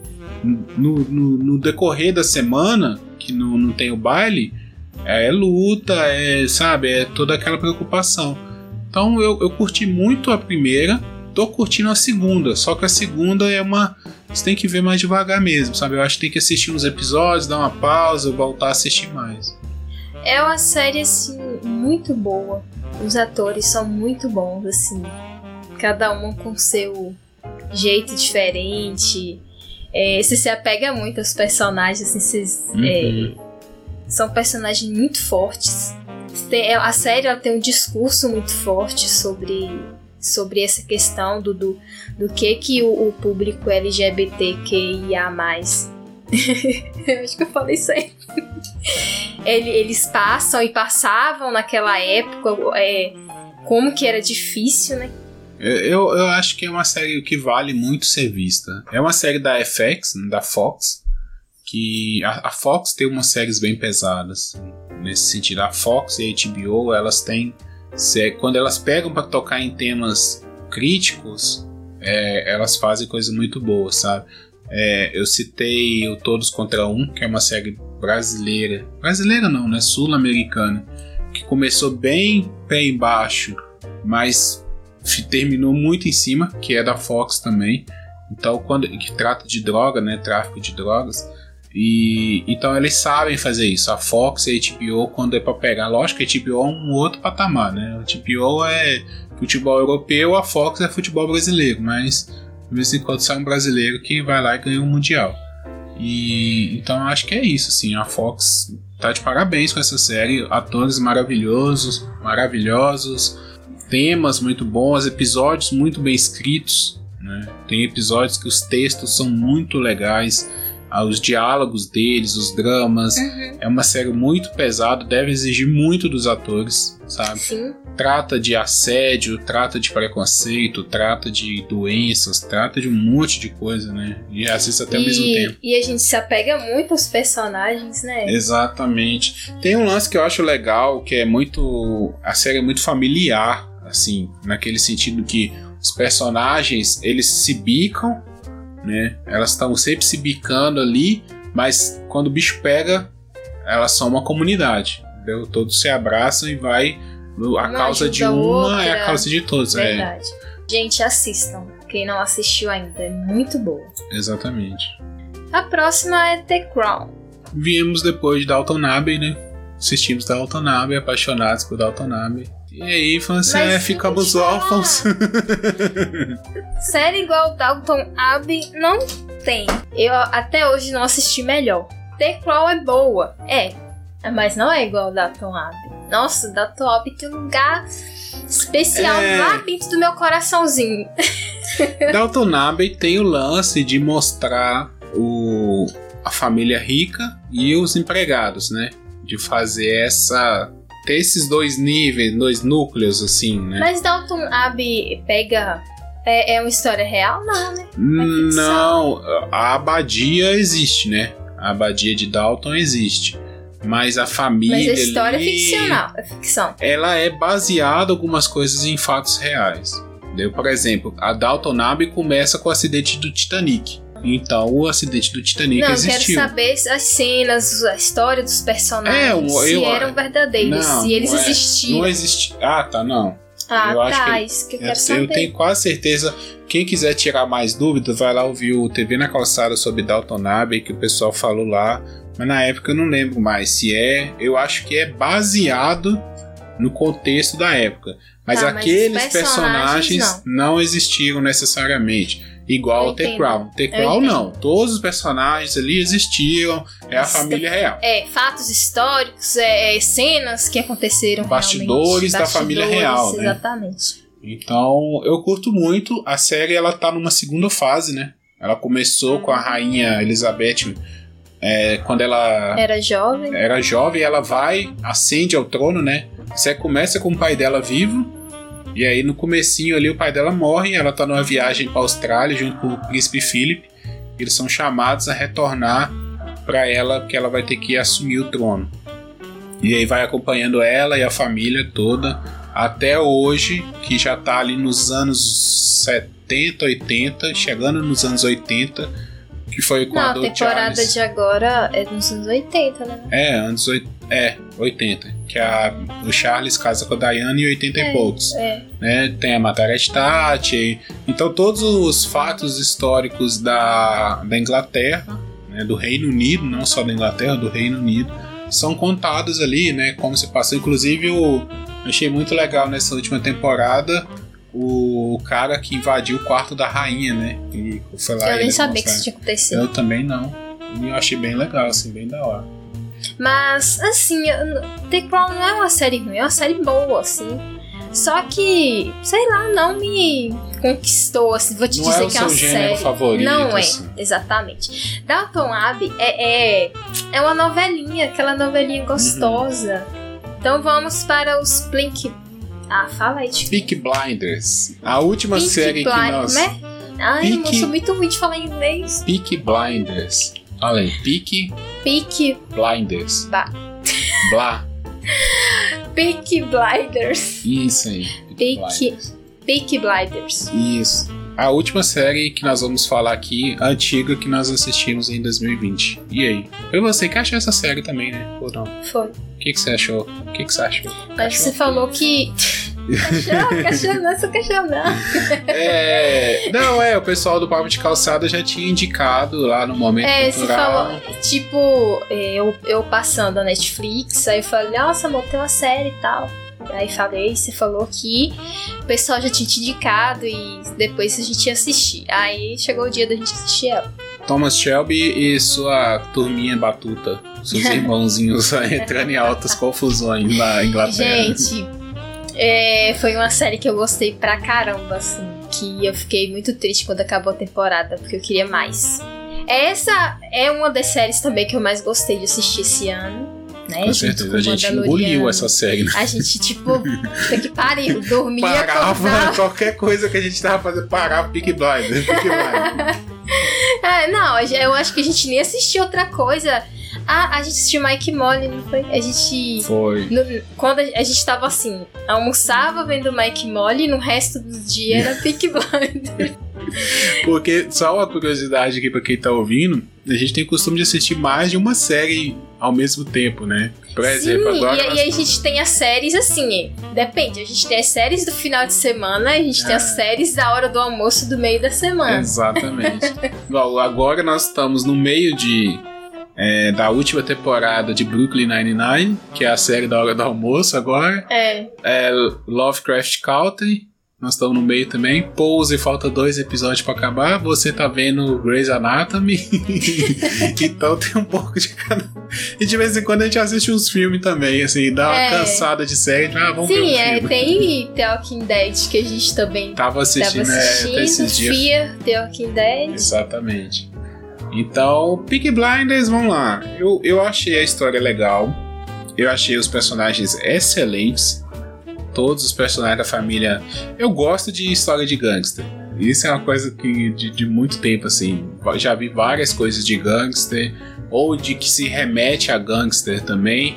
No, no- no decorrer da semana, que não, não tem o baile, é luta, é, sabe, é toda aquela preocupação. Então, eu, eu curti muito a primeira, tô curtindo a segunda, só que a segunda é uma. Você tem que ver mais devagar mesmo, sabe? Eu acho que tem que assistir uns episódios, dar uma pausa, voltar a assistir mais. É uma série, assim, muito boa. Os atores são muito bons, assim. Cada um com seu jeito diferente. É, você se apega muito aos personagens, assim, vocês, Uhum. é, são personagens muito fortes. Tem- a série ela tem um discurso muito forte sobre, sobre essa questão do, do, do que, que o, o público LGBTQIA. Eu acho que eu falei certo. Ele- eles passam e passavam naquela época, é, como que era difícil, né? Eu, eu acho que é uma série que vale muito ser vista. É uma série da FX, da Fox, que a, a Fox tem umas séries bem pesadas. Nesse sentido, a Fox e a HBO, elas têm. Quando elas pegam para tocar em temas críticos, é, elas fazem coisas muito boas, sabe? É, eu citei o Todos Contra Um, que é uma série brasileira. Brasileira não, né? Sul-americana. Que começou bem pé embaixo, mas terminou muito em cima, que é da Fox também. Então, quando que trata de droga, né, tráfico de drogas, e então eles sabem fazer isso. A Fox e a HBO quando é para pegar, lógico que a HBO é um outro patamar, né? A HBO é futebol europeu, a Fox é futebol brasileiro, mas de vez em quando sai um brasileiro que vai lá e ganha um mundial. E então acho que é isso, assim, a Fox tá de parabéns com essa série, atores maravilhosos, maravilhosos, temas muito bons, episódios muito bem escritos. Né? Tem episódios que os textos são muito legais, os diálogos deles, os dramas. É uma série muito pesada, deve exigir muito dos atores, sabe? Sim. Trata de assédio, trata de preconceito, trata de doenças, trata de um monte de coisa, né? E vezes até ao mesmo E, tempo. e a gente se apega muito aos personagens, né? Exatamente. Tem um lance que eu acho legal, que é muito. A série é muito familiar, assim, naquele sentido que os personagens eles se bicam, né? Elas estão sempre se bicando ali, mas quando o bicho pega, elas são uma comunidade. Entendeu? Todos se abraçam e vai. A Uma causa de uma é a outra. causa de todos. É, Verdade. Gente, assistam. Quem não assistiu ainda, é muito boa. exatamente. A próxima é The Crown. Viemos depois de Dalton Abbey, né? Assistimos Dalton Abbey, apaixonados por Dalton Abbey. E aí, Mas é, ficamos órfãos. Série igual Dalton Abbey não tem. Eu até hoje não assisti melhor. The Crown é boa, é. Mas não é igual Dalton Abbey. Nossa, Dalton Abbey tem um lugar especial É. lá dentro do meu coraçãozinho. Dalton Abbey tem o lance de mostrar o, a família rica e os empregados, né? De fazer essa. Ter esses dois níveis, dois núcleos, assim, né? Mas Dalton Abbey pega. É, é uma história real? Não, né? Não, a abadia existe, né? A abadia de Dalton existe. Mas a família. Mas a história ali, é ficcional, é ficção. Ela é baseada algumas coisas em fatos reais. Entendeu? Por exemplo, a Dalton Abbey começa com o acidente do Titanic. Então, o acidente do Titanic não, existiu. Não, quero saber as cenas, a história dos personagens, é, se eram verdadeiros, não, se eles não é, existiam. Não existi... Ah, tá, não. Ah, eu tá, acho que, isso que eu quero eu, saber. Eu tenho quase certeza. Quem quiser tirar mais dúvidas, vai lá ouvir o TV na Calçada sobre Dalton Abbey, que o pessoal falou lá. Mas na época eu não lembro mais se é. Eu acho que é baseado no contexto da época. Mas tá, aqueles mas personagens, personagens não. não existiram necessariamente. Igual o The Crown. The Crown não. Todos os personagens ali existiam. É a família real. É, fatos históricos, é, é cenas que aconteceram Bastidores da família real. Né? Exatamente. Então, eu curto muito. A série ela tá numa segunda fase, né? Ela começou com a rainha Elizabeth é, quando ela era jovem. Era jovem, ela vai, ascende ao trono, né? Você começa com o pai dela vivo e aí no comecinho ali o pai dela morre, ela tá numa viagem para Austrália junto com o príncipe Philip. Eles são chamados a retornar para ela, porque ela vai ter que assumir o trono. E aí vai acompanhando ela e a família toda até hoje, que já tá ali nos anos 70, 80, chegando nos anos 80, que foi quando Não, a temporada Charles... de agora é nos anos 80, né? É, anos 80. É, 80. Que a, o Charles casa com a Diana em 80 é, e poucos. É. Né? Tem a Margaret Thatcher. Então todos os fatos históricos da, da Inglaterra, né, do Reino Unido, não só da Inglaterra, do Reino Unido, são contados ali, né? Como se passou. Inclusive, eu achei muito legal nessa última temporada o cara que invadiu o quarto da rainha, né? E foi lá eu nem sabia que isso tinha acontecido. Eu também não. E eu achei bem legal, assim, bem da hora. Mas, assim, The Crown não é uma série ruim, é uma série boa, assim. Só que, sei lá, não me conquistou, assim, vou te não dizer é que é uma série. Favorito, não é, assim. exatamente. Dalton Abbey é, é, é uma novelinha, aquela novelinha gostosa. Uhum. Então vamos para os Blink. Ah, fala aí, tipo. Peak Blinders. A última Peak série Blind... que nós. Né? Ai, Peak... eu sou muito ruim de falar inglês. Peak Blinders. Olha aí, Peak Peak Blinders. Ba. Blá. Peak Blinders. Isso aí. Peak, Peak Blinders. Isso. A última série que nós vamos falar aqui, a antiga que nós assistimos em 2020. E aí? Foi você que achou essa série também, né? Ou não? Foi. O que, que você achou? O que, que você achou? Mas você falou que Cachorro, cachorro não, sou cachorro não. É, não, é, o pessoal do Papo de Calçada já tinha indicado lá no momento É, você falou, tipo, eu, eu passando a Netflix, aí eu falei, nossa, amor, tem uma série e tal. Aí falei, você falou que o pessoal já tinha te indicado e depois a gente ia assistir. Aí chegou o dia da gente assistir ela. Thomas Shelby e sua turminha batuta, seus irmãozinhos entrando em altas confusões na Inglaterra. Gente, é, foi uma série que eu gostei pra caramba, assim. Que eu fiquei muito triste quando acabou a temporada, porque eu queria mais. Essa é uma das séries também que eu mais gostei de assistir esse ano. Né, Com certeza, a gente engoliu essa série. Né? A gente, tipo, tem que pariu, dormia, Parava, acordava. qualquer coisa que a gente tava fazendo, parava Peak Blind, Peak Blind. é, não, eu acho que a gente nem assistiu outra coisa ah, a gente assistiu Mike Molly, não foi? A gente. Foi. No, quando a, a, gente tava assim, almoçava vendo Mike Molly, no resto do dia era Peak Blind. Porque, só uma curiosidade aqui pra quem tá ouvindo, a gente tem o costume de assistir mais de uma série ao mesmo tempo, né? Por exemplo, Sim, agora. E, nós... e a gente tem as séries assim, depende. A gente tem as séries do final de semana, a gente é. tem as é. séries da hora do almoço do meio da semana. Exatamente. Agora nós estamos no meio de é, da última temporada de Brooklyn Nine-Nine, que é a série da hora do almoço agora. É. é Lovecraft Country, nós estamos no meio também. Pose, falta dois episódios para acabar. Você tá vendo Grey's Anatomy. então tem um pouco de cada. E de vez em quando a gente assiste uns filmes também, assim, dá uma é. cansada de série. Ah, vamos Sim, ver um é, filme. tem The Walking Dead que a gente também tava assistindo, tava assistindo é, esses dias. Fear, The Walking Dead. Exatamente. Então, Peak Blinders, vamos lá. Eu, eu achei a história legal. Eu achei os personagens excelentes. Todos os personagens da família. Eu gosto de história de gangster. Isso é uma coisa que de, de muito tempo, assim. Já vi várias coisas de gangster, ou de que se remete a gangster também.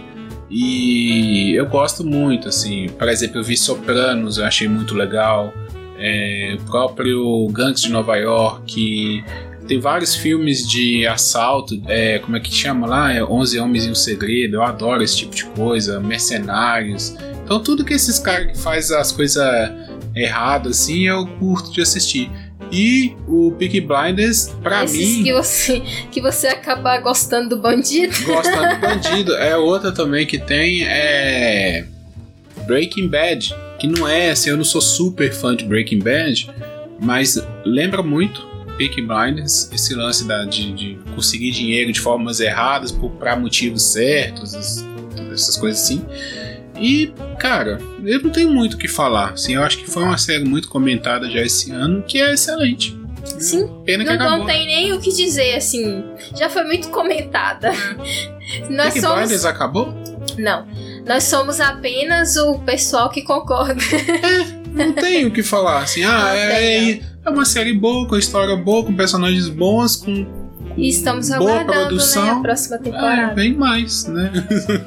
E eu gosto muito, assim. Por exemplo, eu vi Sopranos, eu achei muito legal. É, o próprio Gangs de Nova York. Tem vários filmes de assalto, é, como é que chama lá? É 11 Homens e um Segredo. Eu adoro esse tipo de coisa. Mercenários. Então, tudo que esses caras que faz as coisas erradas, assim, eu curto de assistir. E o Peaky Blinders, pra Esses mim. Que você, que você acaba gostando do bandido. Gostando do bandido. É outra também que tem é. Breaking Bad. Que não é assim, eu não sou super fã de Breaking Bad, mas lembra muito Peaky Blinders, esse lance da, de, de conseguir dinheiro de formas erradas para motivos certos, essas coisas assim. E, cara, eu não tenho muito o que falar. Assim, eu acho que foi uma série muito comentada já esse ano, que é excelente. Sim. Pena que Não, acabou. não tem nem o que dizer, assim. Já foi muito comentada. Nós Peaky somos. Blinders acabou? Não. Nós somos apenas o pessoal que concorda. Não tem o que falar. Assim, ah, Não é, tem, é uma série boa, com história boa, com personagens bons, com, com E estamos boa aguardando, né, a produção. próxima É, temporada. vem mais, né?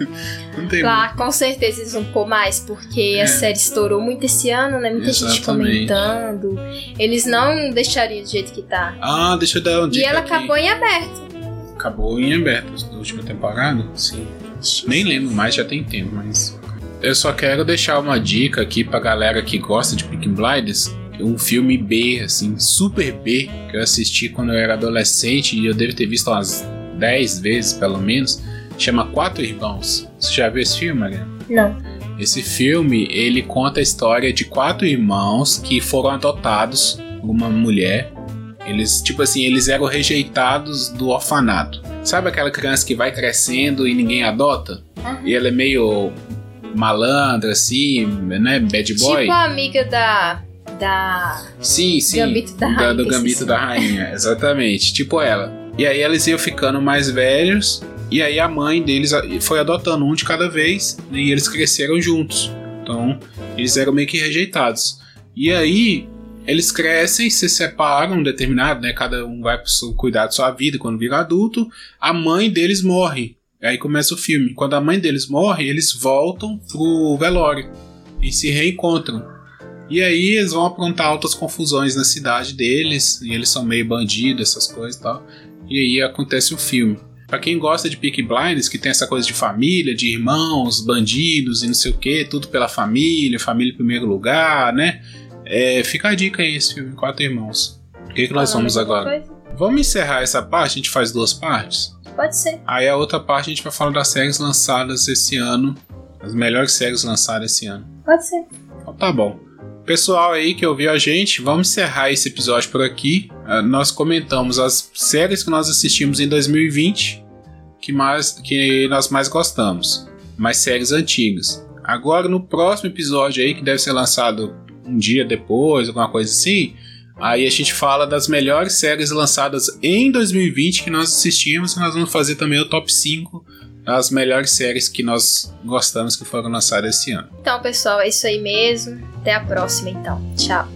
não tem Claro, com certeza pôr mais, porque É. a série estourou muito esse ano, né? Muita gente Exatamente. comentando. Eles não deixariam do jeito que tá. Ah, deixa eu dar um E dica ela aqui. acabou em aberto. Acabou em aberto na última temporada? Sim. Nem lembro mais, já tem tempo, mas. Eu só quero deixar uma dica aqui pra galera que gosta de Peaky Blinders. Um filme B, assim, super B, que eu assisti quando eu era adolescente e eu devo ter visto umas 10 vezes pelo menos. Chama Quatro Irmãos. Você já viu esse filme, Mariana? Não. Esse filme, ele conta a história de quatro irmãos que foram adotados por uma mulher. Eles, tipo assim, eles eram rejeitados do orfanato. Sabe aquela criança que vai crescendo e ninguém adota? E ela é meio malandra, assim, né? Bad boy. Tipo a amiga da. Da. Sim, sim. Gambito da Rainha, do Gambito da Rainha, exatamente. Tipo ela. E aí eles iam ficando mais velhos. E aí a mãe deles foi adotando um de cada vez. E eles cresceram juntos. Então, eles eram meio que rejeitados. E aí, eles crescem, se separam, determinado, né? Cada um vai cuidar da sua vida quando vira adulto. A mãe deles morre. Aí começa o filme. Quando a mãe deles morre, eles voltam pro velório e se reencontram. E aí eles vão aprontar altas confusões na cidade deles, e eles são meio bandidos, essas coisas e tal. E aí acontece o filme. Pra quem gosta de Peaky Blinders, que tem essa coisa de família, de irmãos, bandidos e não sei o que, tudo pela família, família em primeiro lugar, né? É, fica a dica aí, esse filme, Quatro Irmãos. O que, que nós vamos agora? Vamos encerrar essa parte, a gente faz duas partes. Pode ser. Aí a outra parte a gente vai falar das séries lançadas esse ano, as melhores séries lançadas esse ano. Pode ser. Então tá bom. Pessoal aí que ouviu a gente, vamos encerrar esse episódio por aqui. Ah, nós comentamos as séries que nós assistimos em 2020, que, mais, que nós mais gostamos, mais séries antigas. Agora no próximo episódio aí, que deve ser lançado um dia depois, alguma coisa assim, aí a gente fala das melhores séries lançadas em 2020 que nós assistimos e nós vamos fazer também o top 5 das melhores séries que nós gostamos que foram lançadas esse ano. Então, pessoal, é isso aí mesmo. Até a próxima, então. Tchau.